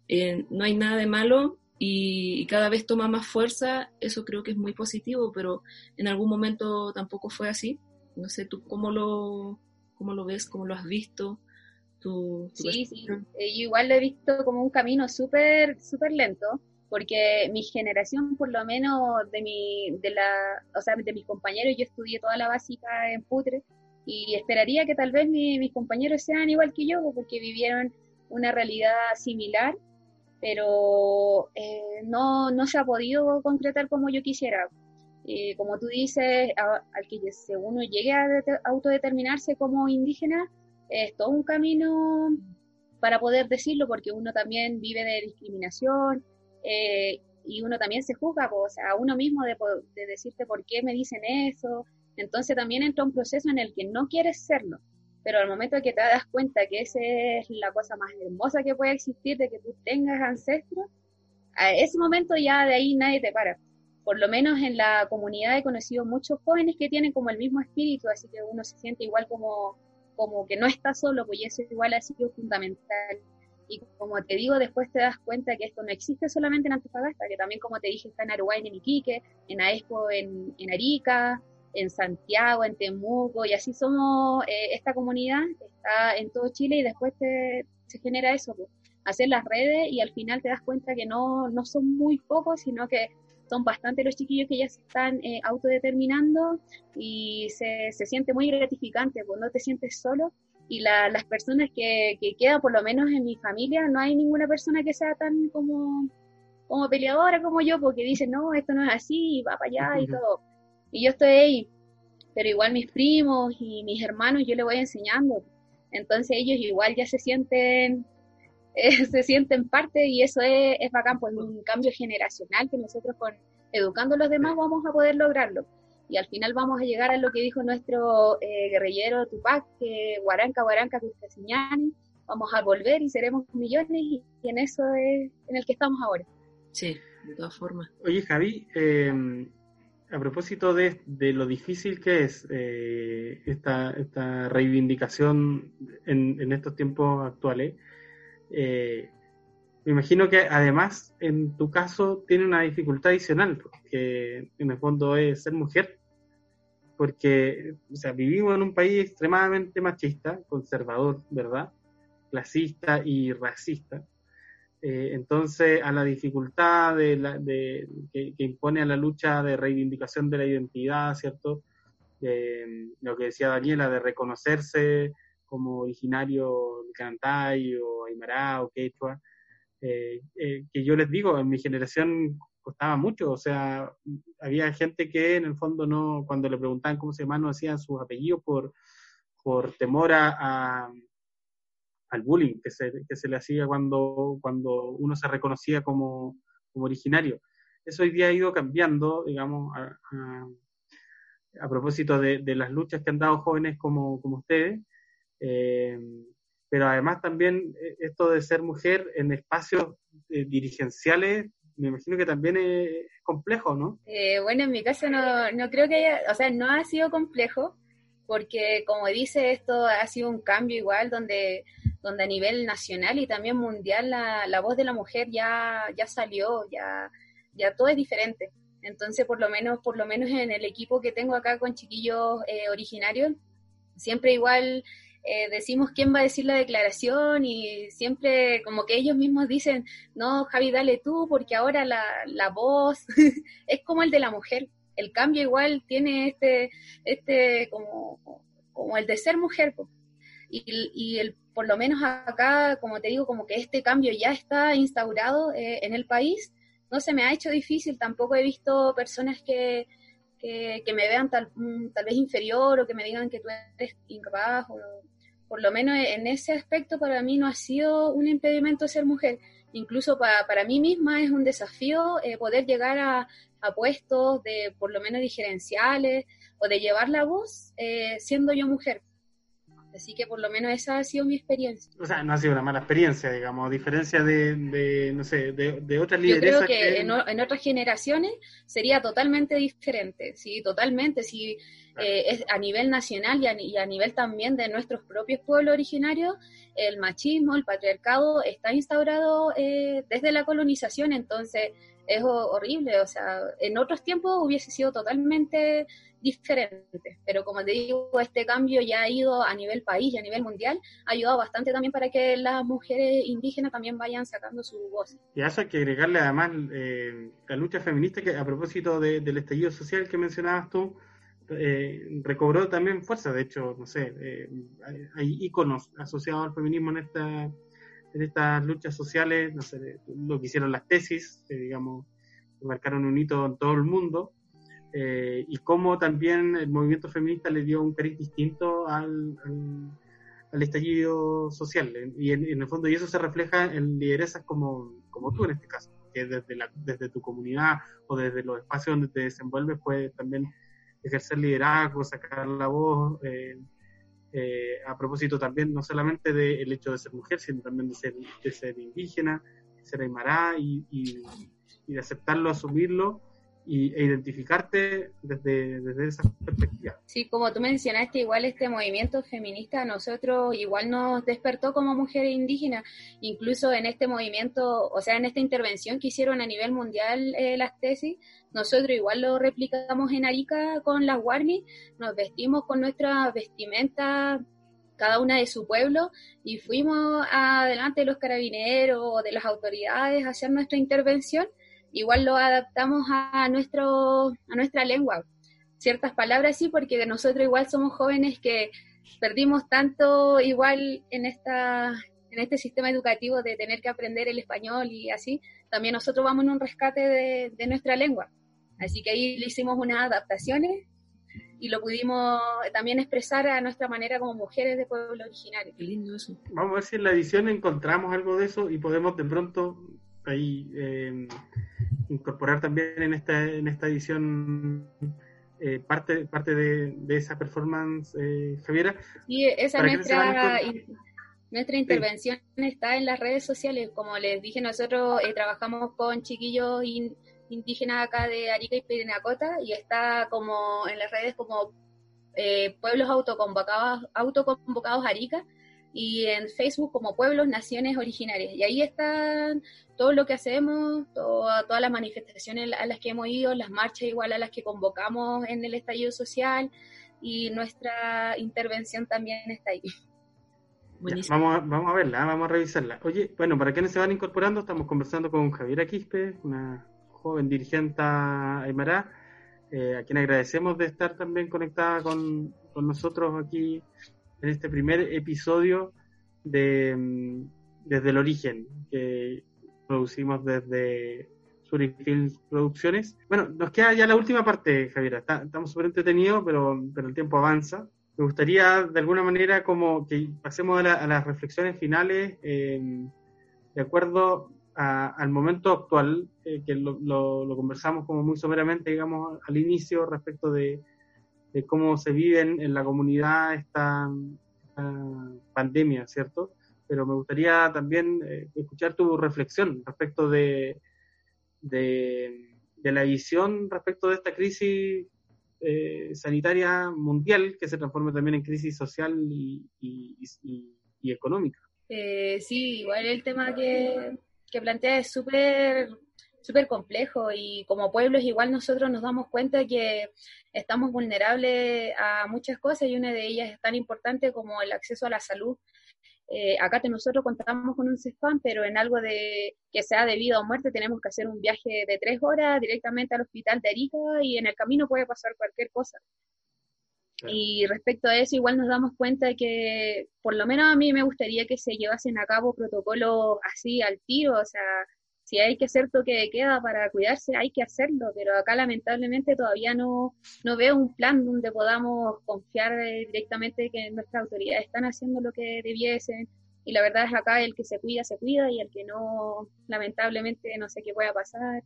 C: eh, no hay nada de malo y, y, cada vez toma más fuerza, eso creo que es muy positivo, pero en algún momento tampoco fue así. No sé, ¿tú cómo lo, ¿Cómo lo ves? ¿Cómo lo has visto?
D: Tu, sí, sí. Eh, igual lo he visto como un camino súper, súper lento, porque mi generación, por lo menos de mi, de la, o sea, de mis compañeros, yo estudié toda la básica en Putre, y esperaría que tal vez mis compañeros sean igual que yo, porque vivieron una realidad similar, pero eh, no, no se ha podido concretar como yo quisiera. Como tú dices, al que uno llegue a autodeterminarse como indígena, es todo un camino para poder decirlo, porque uno también vive de discriminación eh, y uno también se juzga, sea, uno mismo de, de, decirte por qué me dicen eso. Entonces también entra un proceso en el que no quieres serlo, pero al momento que te das cuenta que esa es la cosa más hermosa que puede existir, de que tú tengas ancestros, a ese momento ya de ahí nadie te para por lo menos en la comunidad he conocido muchos jóvenes que tienen como el mismo espíritu, así que uno se siente igual como, como que no está solo, pues eso igual ha sido fundamental. Y como te digo, después te das cuenta que esto no existe solamente en Antofagasta, que también, como te dije, está en Aruguay, en Iquique, en Aesco, en, en Arica, en Santiago, en Temuco, y así somos, eh, esta comunidad está en todo Chile y después te, se genera eso, pues, hacer las redes y al final te das cuenta que no, no son muy pocos, sino que son bastante los chiquillos que ya se están eh, autodeterminando y se, se, siente muy gratificante, pues no te sientes solo y la, las personas que, que quedan, por lo menos en mi familia, no hay ninguna persona que sea tan como, como peleadora como yo, porque dicen, no, esto no es así, y va para allá y todo. Y yo estoy ahí, pero igual mis primos y mis hermanos yo les voy enseñando. Entonces ellos igual ya se sienten eh, se sienten parte y eso es, es bacán, pues un cambio generacional que nosotros con educando a los demás vamos a poder lograrlo. Y al final vamos a llegar a lo que dijo nuestro eh, guerrillero Tupac, que Guaranca, Guaranca, Cuscaciñani, vamos a volver y seremos millones y, en eso es en el que estamos ahora.
C: Sí, de todas formas.
B: Oye Javi, em, a propósito de, de, lo difícil que es eh, esta, esta reivindicación en, en estos tiempos actuales, eh, me imagino que además en tu caso tiene una dificultad adicional, porque en el fondo es ser mujer, porque o sea, vivimos en un país extremadamente machista, conservador, ¿verdad? Clasista y racista. Eh, entonces, a la dificultad de la, de, que, impone a la lucha de reivindicación de la identidad, ¿cierto? Lo que decía Daniela, de reconocerse como originario de Cantay o Aymara o Quechua, eh, eh, que yo les digo, en mi generación costaba mucho, o sea, había gente que en el fondo no, cuando le preguntaban cómo se llamaban, no hacían sus apellidos por, por temor a, al bullying que se, que se le hacía cuando, cuando uno se reconocía como, como originario. Eso hoy día ha ido cambiando, digamos, a, propósito de, de, las luchas que han dado jóvenes como, como ustedes. Eh, pero además también eh, esto de ser mujer en espacios eh, dirigenciales, me imagino que también es complejo, ¿no?
D: Eh, bueno, en mi caso no, no creo que haya, o sea, no ha sido complejo, porque como dice, esto ha sido un cambio igual donde, donde a nivel nacional y también mundial la, la voz de la mujer ya, ya salió, ya, ya todo es diferente. Entonces, por lo menos, por lo menos en el equipo que tengo acá con chiquillos originarios, siempre igual eh, decimos quién va a decir la declaración y siempre como que ellos mismos dicen, no, Javi, dale tú, porque ahora la, la voz es como el de la mujer. El cambio igual tiene este, este como, como el de ser mujer. Y, y el, por lo menos acá, como te digo, como que este cambio ya está instaurado eh, en el país, no se me ha hecho difícil, tampoco he visto personas que, que, me vean tal, mm, tal vez inferior o que me digan que tú eres incapaz o, por lo menos en ese aspecto para mí no ha sido un impedimento ser mujer. Incluso para, mí misma es un desafío eh, poder llegar a, puestos de por lo menos diferenciales o de llevar la voz eh, siendo yo mujer. Así que por lo menos esa ha sido mi experiencia.
B: O sea, no ha sido una mala experiencia, digamos, a diferencia de, de no sé, de, de otras
D: lideresas. Yo creo que, En, en, otras generaciones sería totalmente diferente, sí, totalmente. Si eh, es a nivel nacional y a, y a, nivel también de nuestros propios pueblos originarios, el machismo, el patriarcado está instaurado eh, desde la colonización, entonces es horrible, o sea, en otros tiempos hubiese sido totalmente diferente, pero como te digo, este cambio ya ha ido a nivel país y a nivel mundial, ha ayudado bastante también para que las mujeres indígenas también vayan sacando su voz.
B: Y a eso hay que agregarle además eh, la lucha feminista, que a propósito del estallido social que mencionabas tú, eh, recobró también fuerza. De hecho, no sé, eh, hay, íconos asociados al feminismo en esta en estas luchas sociales, no sé, lo que hicieron las tesis, digamos, marcaron un hito en todo el mundo, eh, y cómo también el movimiento feminista le dio un cariz distinto al, al, estallido social. Y en, el fondo, y eso se refleja en lideresas como, como tú en este caso, que desde, la, desde tu comunidad o desde los espacios donde te desenvuelves puedes también ejercer liderazgo, sacar la voz, eh, eh, a propósito también no solamente del hecho de ser mujer, sino también de ser, de ser indígena, de ser aymara y, y, de aceptarlo, asumirlo y, e identificarte desde, desde esa perspectiva.
D: Sí, como tú mencionaste, igual este movimiento feminista a nosotros igual nos despertó como mujeres indígenas, incluso en este movimiento, o sea, en esta intervención que hicieron a nivel mundial eh, las tesis, nosotros igual lo replicamos en Arica con las Warmi, nos vestimos con nuestra vestimenta cada una de su pueblo y fuimos adelante de los carabineros o de las autoridades a hacer nuestra intervención igual lo adaptamos a, nuestro, a nuestra lengua. Ciertas palabras sí, porque nosotros igual somos jóvenes que perdimos tanto igual en esta en este sistema educativo de tener que aprender el español y así, también nosotros vamos en un rescate de, nuestra lengua. Así que ahí le hicimos unas adaptaciones y lo pudimos también expresar a nuestra manera como mujeres de pueblo originario.
C: Qué lindo eso.
B: Vamos a ver si en la edición encontramos algo de eso y podemos de pronto ahí eh, incorporar también en esta, en esta edición eh, parte, parte de, de esa performance, eh, Javiera.
D: Sí, esa nuestra, nuestra intervención está en las redes sociales. Como les dije, nosotros eh, trabajamos con chiquillos indígenas acá de Arica y Pirinacota y está como en las redes como pueblos autoconvocados, autoconvocados Arica y en Facebook como Pueblos Naciones Originarias. Y ahí están todo lo que hacemos, todas las manifestaciones a las que hemos ido, las marchas igual a las que convocamos en el estallido social y nuestra intervención también está ahí.
B: vamos, a, vamos a verla, vamos a revisarla. Oye, bueno, para quienes se van incorporando, estamos conversando con Javiera Quispe, una joven dirigente Aymara, eh, a quien agradecemos de estar también conectada con, con nosotros aquí en este primer episodio de mm, Desde el Origen, que producimos desde Surifilms Producciones. Bueno, nos queda ya la última parte, Javier. estamos súper entretenidos, pero, pero el tiempo avanza. me gustaría de alguna manera como que pasemos a, las reflexiones finales em, de acuerdo al momento actual, eh, que lo, conversamos como muy someramente, digamos, al inicio respecto de, cómo se vive en, la comunidad esta, pandemia, ¿cierto? Pero me gustaría también eh, escuchar tu reflexión respecto de, de, la visión respecto de esta crisis eh, sanitaria mundial que se transforma también en crisis social y, económica.
D: Eh, sí, igual el tema que, que plantea es súper súper complejo y como pueblos igual nosotros nos damos cuenta que estamos vulnerables a muchas cosas y una de ellas es tan importante como el acceso a la salud eh, acá nosotros contamos con un CESPAM, pero en algo de que sea debido a muerte tenemos que hacer un viaje de tres horas directamente al hospital de Arica y en el camino puede pasar cualquier cosa. Y respecto a eso, igual nos damos cuenta de que, por lo menos a mí me gustaría que se llevasen a cabo protocolos así al tiro, o sea, si hay que hacer toque de queda para cuidarse, hay que hacerlo, pero acá lamentablemente todavía no, no veo un plan donde podamos confiar eh, directamente que nuestras autoridades están haciendo lo que debiesen. Y la verdad es acá el que se cuida, se cuida, y el que no, lamentablemente, no sé qué pueda pasar.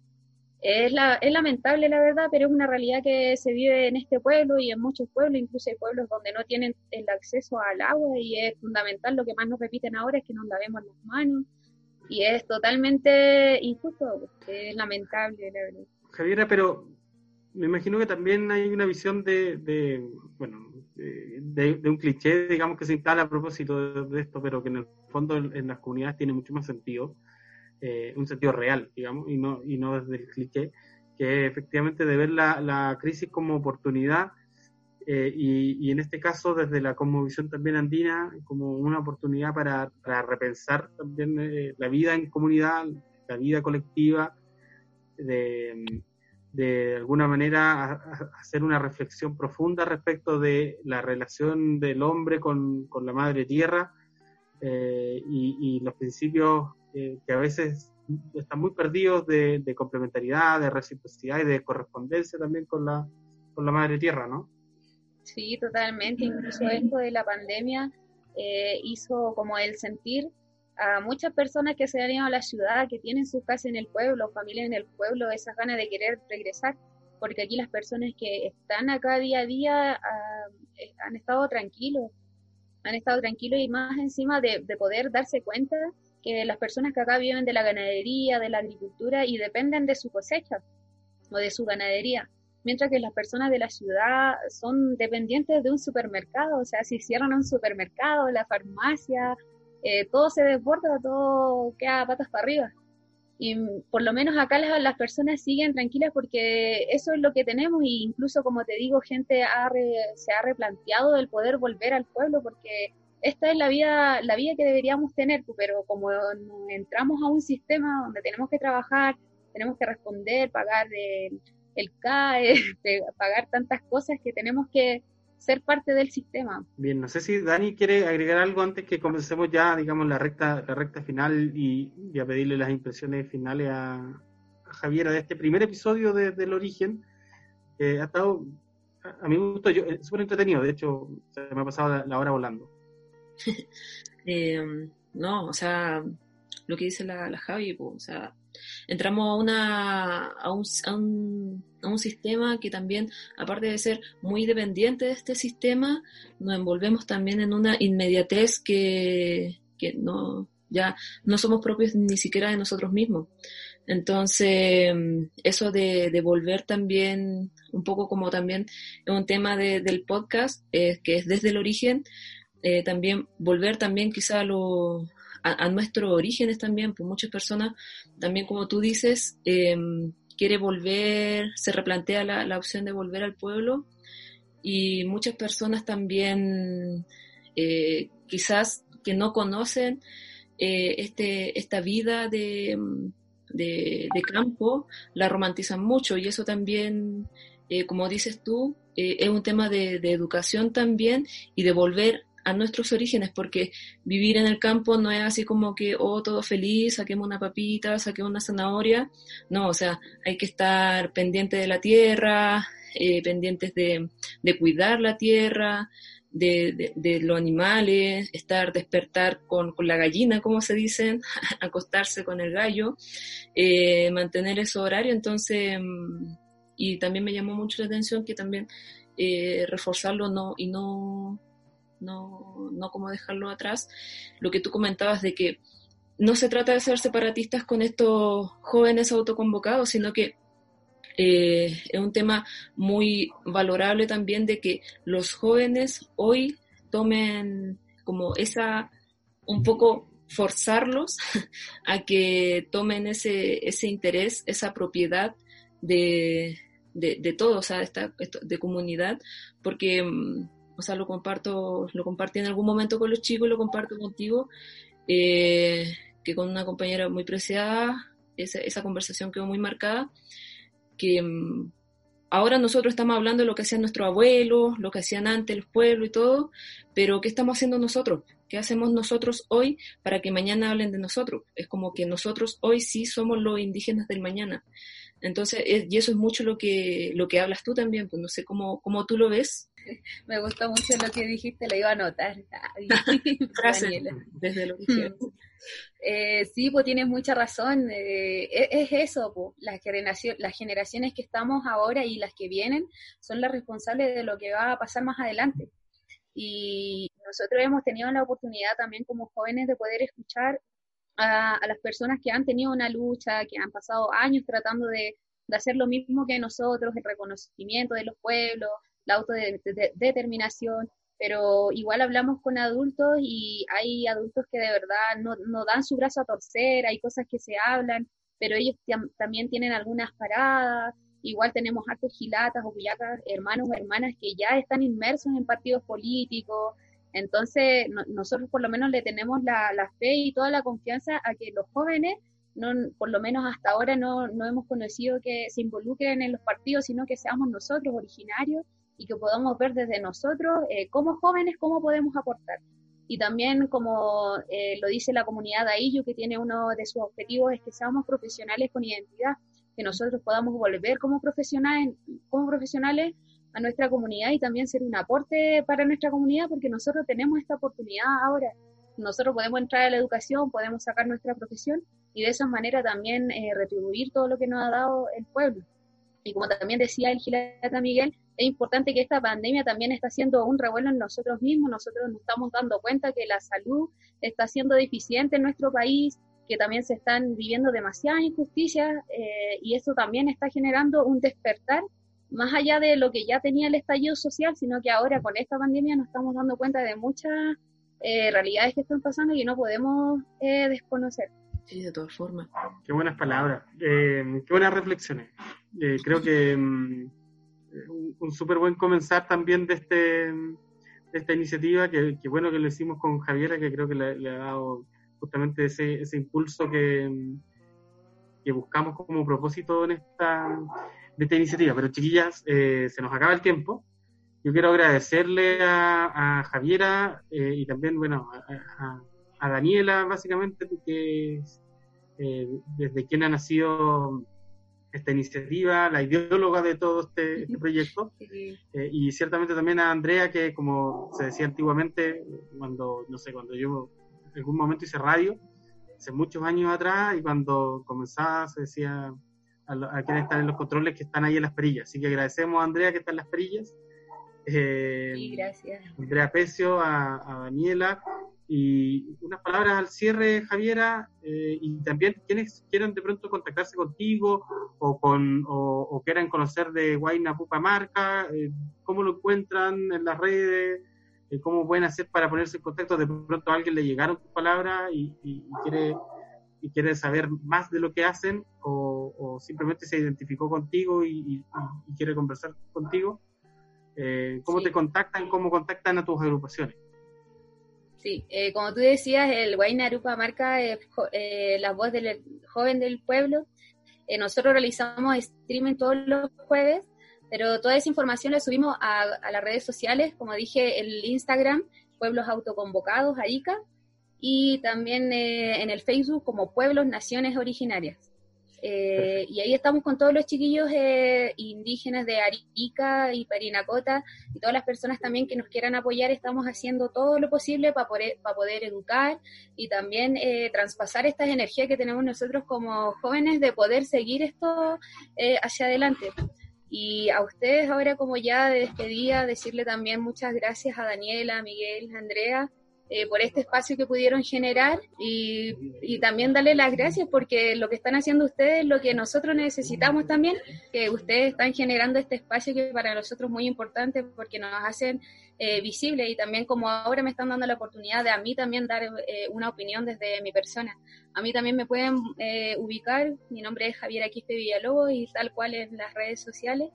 D: Es, la, es lamentable, la verdad, pero es una realidad que se vive en este pueblo y en muchos pueblos, incluso hay pueblos donde no tienen el acceso al agua y es fundamental, lo que más nos repiten ahora es que nos lavemos las manos, y es totalmente injusto, es lamentable, la verdad.
B: Javiera, pero me imagino que también hay una visión de, de bueno, de, un cliché, digamos, que se instala a propósito de, esto, pero que en el fondo en, las comunidades tiene mucho más sentido, eh, un sentido real, digamos, y no, y no desde el cliché, que efectivamente de ver la, la crisis como oportunidad eh, y, en este caso desde la cosmovisión también andina como una oportunidad para, repensar también eh, la vida en comunidad, la vida colectiva, de, de alguna manera hacer una reflexión profunda respecto de la relación del hombre con, con la madre tierra eh, y, los principios que a veces están muy perdidos de, de, complementariedad, de reciprocidad y de correspondencia también con la, con la madre tierra, ¿no?
D: Sí, totalmente. Incluso esto de la pandemia eh, hizo como el sentir a muchas personas que se han ido a la ciudad, que tienen sus casas en el pueblo, familia en el pueblo, esas ganas de querer regresar, porque aquí las personas que están acá día a día ah, eh, han estado tranquilos, han estado tranquilos y más encima de poder darse cuenta que las personas que acá viven de la ganadería, de la agricultura y dependen de su cosecha o de su ganadería mientras que las personas de la ciudad son dependientes de un supermercado, o sea, si cierran un supermercado, la farmacia, eh, todo se desborda, todo queda patas para arriba. Y por lo menos acá las, personas siguen tranquilas porque eso es lo que tenemos e incluso como te digo, gente se ha replanteado el poder volver al pueblo porque esta es la vida, la vida que deberíamos tener, pero como entramos a un sistema donde tenemos que trabajar, tenemos que responder, pagar el el CAE, de pagar tantas cosas que tenemos que ser parte del sistema.
B: Bien, no sé si Dani quiere agregar algo antes que comencemos ya, digamos, la recta, la recta final y, a pedirle las impresiones finales a, Javiera de este primer episodio de, del origen. ha estado, a, mi gusto, yo, súper entretenido, de hecho, se me ha pasado la, hora volando.
C: Eh, no, o sea, lo que dice la, la Javi, pues, o sea, entramos a, una, a, un, a, un, sistema que también, aparte de ser muy dependiente de este sistema, nos envolvemos también en una inmediatez que, que no, ya no somos propios ni siquiera de nosotros mismos. Entonces, eso de, volver también, un poco como también un tema de, del podcast, que es desde el origen, eh, también volver también quizá a lo, a, nuestros orígenes también, pues muchas personas, también como tú dices, em, quiere volver, se replantea la, opción de volver al pueblo y muchas personas también eh, quizás que no conocen eh, este, esta vida de, de, campo la romantizan mucho y eso también, eh, como dices tú, es un tema de, de, educación también y de volver a nuestros orígenes, porque vivir en el campo no es así como que, oh, todo feliz, saquemos una papita, saquemos una zanahoria. No, o sea, hay que estar pendiente de la tierra, eh, pendientes de, cuidar la tierra, de, de, los animales, estar, despertar con, con, la gallina, como se dicen, acostarse con el gallo, eh, mantener ese horario, entonces, mm, y también me llamó mucho la atención que también eh, reforzarlo no, y no, no, no como dejarlo atrás, lo que tú comentabas de que no se trata de ser separatistas con estos jóvenes autoconvocados, sino que eh, es un tema muy valorable también de que los jóvenes hoy tomen como esa, un poco forzarlos a que tomen ese, ese interés, esa propiedad de, de, todo, o sea, esta, de comunidad, porque, mm, o sea, lo comparto, lo compartí en algún momento con los chicos, lo comparto contigo, eh, que con una compañera muy preciada, esa, esa conversación quedó muy marcada, que mm, ahora nosotros estamos hablando de lo que hacían nuestros abuelos, lo que hacían antes los pueblos y todo, pero ¿qué estamos haciendo nosotros? ¿Qué hacemos nosotros hoy para que mañana hablen de nosotros? Es como que nosotros hoy sí somos los indígenas del mañana. Entonces, y eso es mucho lo que, lo que hablas tú también, pues no sé cómo, cómo tú lo ves.
D: Me gustó mucho lo que dijiste, lo iba a anotar.
C: Gracias, desde lo que
D: eh, sí, pues tienes mucha razón. Eh, e, es, eso, pues, las, generación, las generaciones que estamos ahora y las que vienen son las responsables de lo que va a pasar más adelante. Y nosotros hemos tenido la oportunidad también como jóvenes de poder escuchar a, las personas que han tenido una lucha, que han pasado años tratando de, hacer lo mismo que nosotros, el reconocimiento de los pueblos, la autodeterminación, pero igual hablamos con adultos y hay adultos que de verdad no, no dan su brazo a torcer, hay cosas que se hablan, pero ellos también tienen algunas paradas, igual tenemos hartos gilatas o pillacas, hermanos o hermanas que ya están inmersos en partidos políticos, entonces, nosotros por lo menos le tenemos la, fe y toda la confianza a que los jóvenes, no, por lo menos hasta ahora, no, no hemos conocido que se involucren en los partidos, sino que seamos nosotros originarios y que podamos ver desde nosotros eh, como jóvenes cómo podemos aportar. Y también, como eh, lo dice la comunidad AIYU, que tiene uno de sus objetivos es que seamos profesionales con identidad, que nosotros podamos volver como profesionales, como profesionales a nuestra comunidad y también ser un aporte para nuestra comunidad porque nosotros tenemos esta oportunidad ahora. Nosotros podemos entrar a la educación, podemos sacar nuestra profesión y de esa manera también eh, retribuir todo lo que nos ha dado el pueblo. Y como también decía el Gilata Miguel, es importante que esta pandemia también está haciendo un revuelo en nosotros mismos. Nosotros nos estamos dando cuenta que la salud está siendo deficiente en nuestro país, que también se están viviendo demasiadas injusticias eh, y eso también está generando un despertar más allá de lo que ya tenía el estallido social, sino que ahora con esta pandemia nos estamos dando cuenta de muchas eh, realidades que están pasando y no podemos eh, desconocer.
C: Sí, de todas formas.
B: Qué buenas palabras, eh, qué buenas reflexiones. creo que mm, un, súper buen comenzar también de, este, de esta iniciativa, que, bueno que lo hicimos con Javiera, que creo que le, ha dado justamente ese, ese impulso que, que buscamos como propósito en esta de esta iniciativa. Pero chiquillas, eh, se nos acaba el tiempo. Yo quiero agradecerle a, Javiera eh, y también, bueno, a, Daniela, básicamente, que eh, desde quien ha nacido esta iniciativa, la ideóloga de todo este, este proyecto, y ciertamente también a Andrea, que como se decía antiguamente, cuando, no sé, cuando yo en algún momento hice radio, hace muchos años atrás, y cuando comenzaba se decía a, quienes están en los controles que están ahí en las perillas. Así que agradecemos a Andrea que está en las perillas.
D: Eh, sí, gracias.
B: Andrea Pecio, a, Daniela. Y unas palabras al cierre, Javiera, eh, y también quienes quieran de pronto contactarse contigo o, con, o, quieran conocer de Guayna Pupa Marca, eh, cómo lo encuentran en las redes, cómo pueden hacer para ponerse en contacto. De pronto a alguien le llegaron tus palabras y, y quiere y quiere saber más de lo que hacen o, simplemente se identificó contigo y, quiere conversar contigo, eh, ¿cómo te contactan? ¿Cómo contactan a tus agrupaciones?
D: Sí, eh, como tú decías, el Guayna Arupa marca eh, la voz del joven del pueblo. nosotros realizamos streaming todos los jueves, pero toda esa información la subimos a, a las redes sociales, como dije, el Instagram, Pueblos Autoconvocados, Arica, y también eh, en el Facebook como Pueblos Naciones Originarias. Eh, y ahí estamos con todos los chiquillos eh, indígenas de Arica y Parinacota y todas las personas también que nos quieran apoyar. Estamos haciendo todo lo posible para poder, para poder educar y también eh, traspasar estas energías que tenemos nosotros como jóvenes de poder seguir esto hacia adelante. Y a ustedes ahora como ya de despedida, decirle también muchas gracias a Daniela, Miguel, Andrea eh, por este espacio que pudieron generar y, y, también darle las gracias porque lo que están haciendo ustedes es lo que nosotros necesitamos también, que ustedes están generando este espacio que para nosotros es muy importante porque nos hacen eh, visibles y también como ahora me están dando la oportunidad de a mí también dar eh, una opinión desde mi persona. A mí también me pueden eh, ubicar, mi nombre es Javier Aquispe Villalobos y tal cual en las redes sociales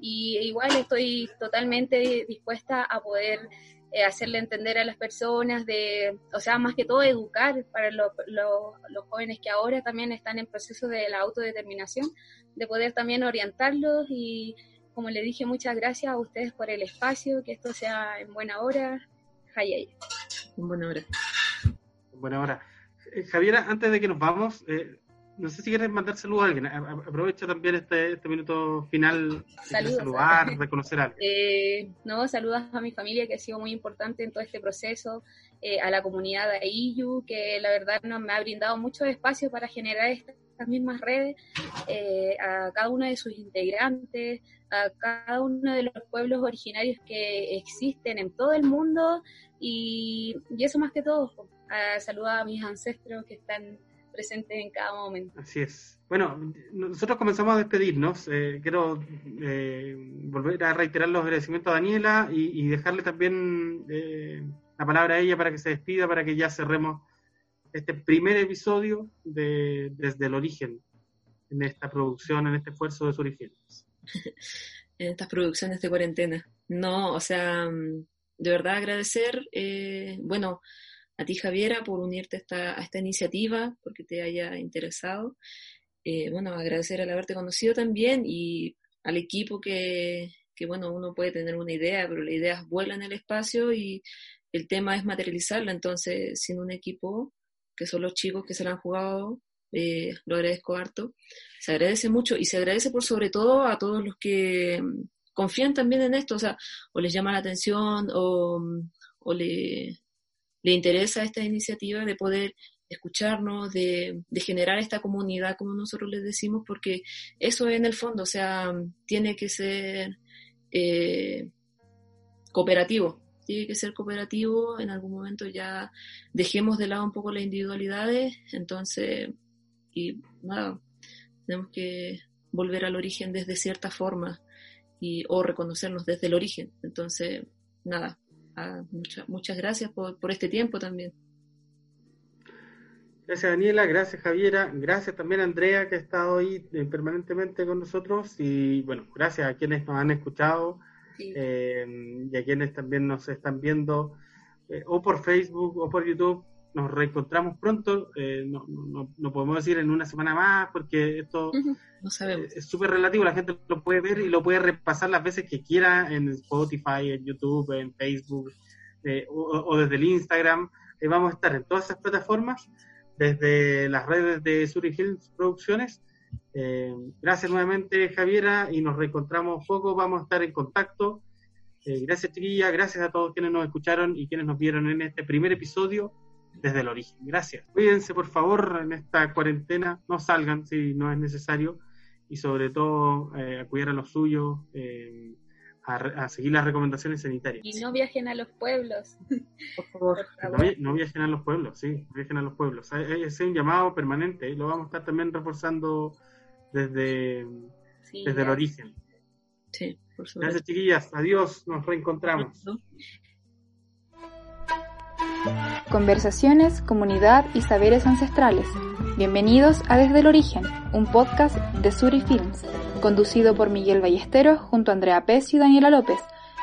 D: y igual estoy totalmente dispuesta a poder eh, hacerle entender a las personas, de, o sea, más que todo educar para los jóvenes que ahora también están en proceso de la autodeterminación, de poder también orientarlos y, como le dije, muchas gracias a ustedes por el espacio, que esto sea en buena hora. Hayay.
C: En buena hora.
B: En buena hora. Eh, Javiera, antes de que nos vamos, eh, no sé si quieres mandar saludos a alguien. Aprovecho también este, este minuto final
D: para
B: saludar, reconocer a alguien.
D: Eh, no, saludos a mi familia que ha sido muy importante en todo este proceso, eh, a la comunidad de AIU, que la verdad nos me ha brindado mucho espacio para generar estas mismas redes, eh, a cada uno de sus integrantes, a cada uno de los pueblos originarios que existen en todo el mundo y, y eso más que todo. A saludar a mis ancestros que están presente en cada momento.
B: Así es. Bueno, nosotros comenzamos a despedirnos. Eh, quiero eh, volver a reiterar los agradecimientos a Daniela y, dejarle también eh, la palabra a ella para que se despida, para que ya cerremos este primer episodio de Desde el Origen, en esta producción, en este esfuerzo de su origen.
C: en estas producciones de cuarentena. No, o sea, de verdad agradecer, bueno, a ti, Javiera, por unirte a esta, iniciativa, porque te haya interesado. Eh, bueno, agradecer al haberte conocido también y al equipo que, que, bueno, uno puede tener una idea, pero la idea vuela en el espacio y el tema es materializarla. Entonces, sin un equipo, que son los chicos que se la han jugado, eh, lo agradezco harto. Se agradece mucho y se agradece por sobre todo a todos los que mm, confían también en esto, o sea, o les llama la atención o, o le, le interesa esta iniciativa de poder escucharnos, de, generar esta comunidad, como nosotros les decimos, porque eso en el fondo, o sea, tiene que ser eh, cooperativo, tiene que ser cooperativo, en algún momento ya dejemos de lado un poco las individualidades, entonces, y nada, tenemos que volver al origen desde cierta forma y, o reconocernos desde el origen, entonces, nada, Ah, muchas gracias por, por este tiempo también.
B: Gracias Daniela, gracias Javiera, gracias también Andrea que ha estado ahí eh, permanentemente con nosotros y bueno, gracias a quienes nos han escuchado eh, y a quienes también nos están viendo eh, o por Facebook o por YouTube. Nos reencontramos pronto, no, no, no, podemos decir en una semana más porque esto es súper relativo, la gente lo puede ver y lo puede repasar las veces que quiera en Spotify, en YouTube, en Facebook eh, o, desde el Instagram. Eh, vamos a estar en todas esas plataformas, desde las redes de Suri Films Producciones. Eh, gracias nuevamente, Javiera, y nos reencontramos poco. Vamos a estar en contacto. gracias, chiquilla. Gracias a todos quienes nos escucharon y quienes nos vieron en este primer episodio desde el origen. Gracias. Cuídense, por favor, en esta cuarentena. No salgan si no es necesario y sobre todo eh, a cuidar a los suyos, eh, a, seguir las recomendaciones sanitarias.
D: Y no viajen a los pueblos,
B: por favor. No, viajen a los pueblos, sí, viajen a los pueblos. Es un llamado permanente, lo vamos a estar también reforzando desde, desde el origen.
C: Sí, por supuesto.
B: Gracias, chiquillas. Adiós, nos reencontramos.
A: Conversaciones, comunidad y saberes ancestrales. Bienvenidos a Desde el Origen, un podcast de Suri Films, conducido por Miguel Ballesteros junto a Andrea Pez y Daniela López.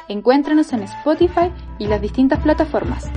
A: Encuéntranos en Spotify y las distintas plataformas.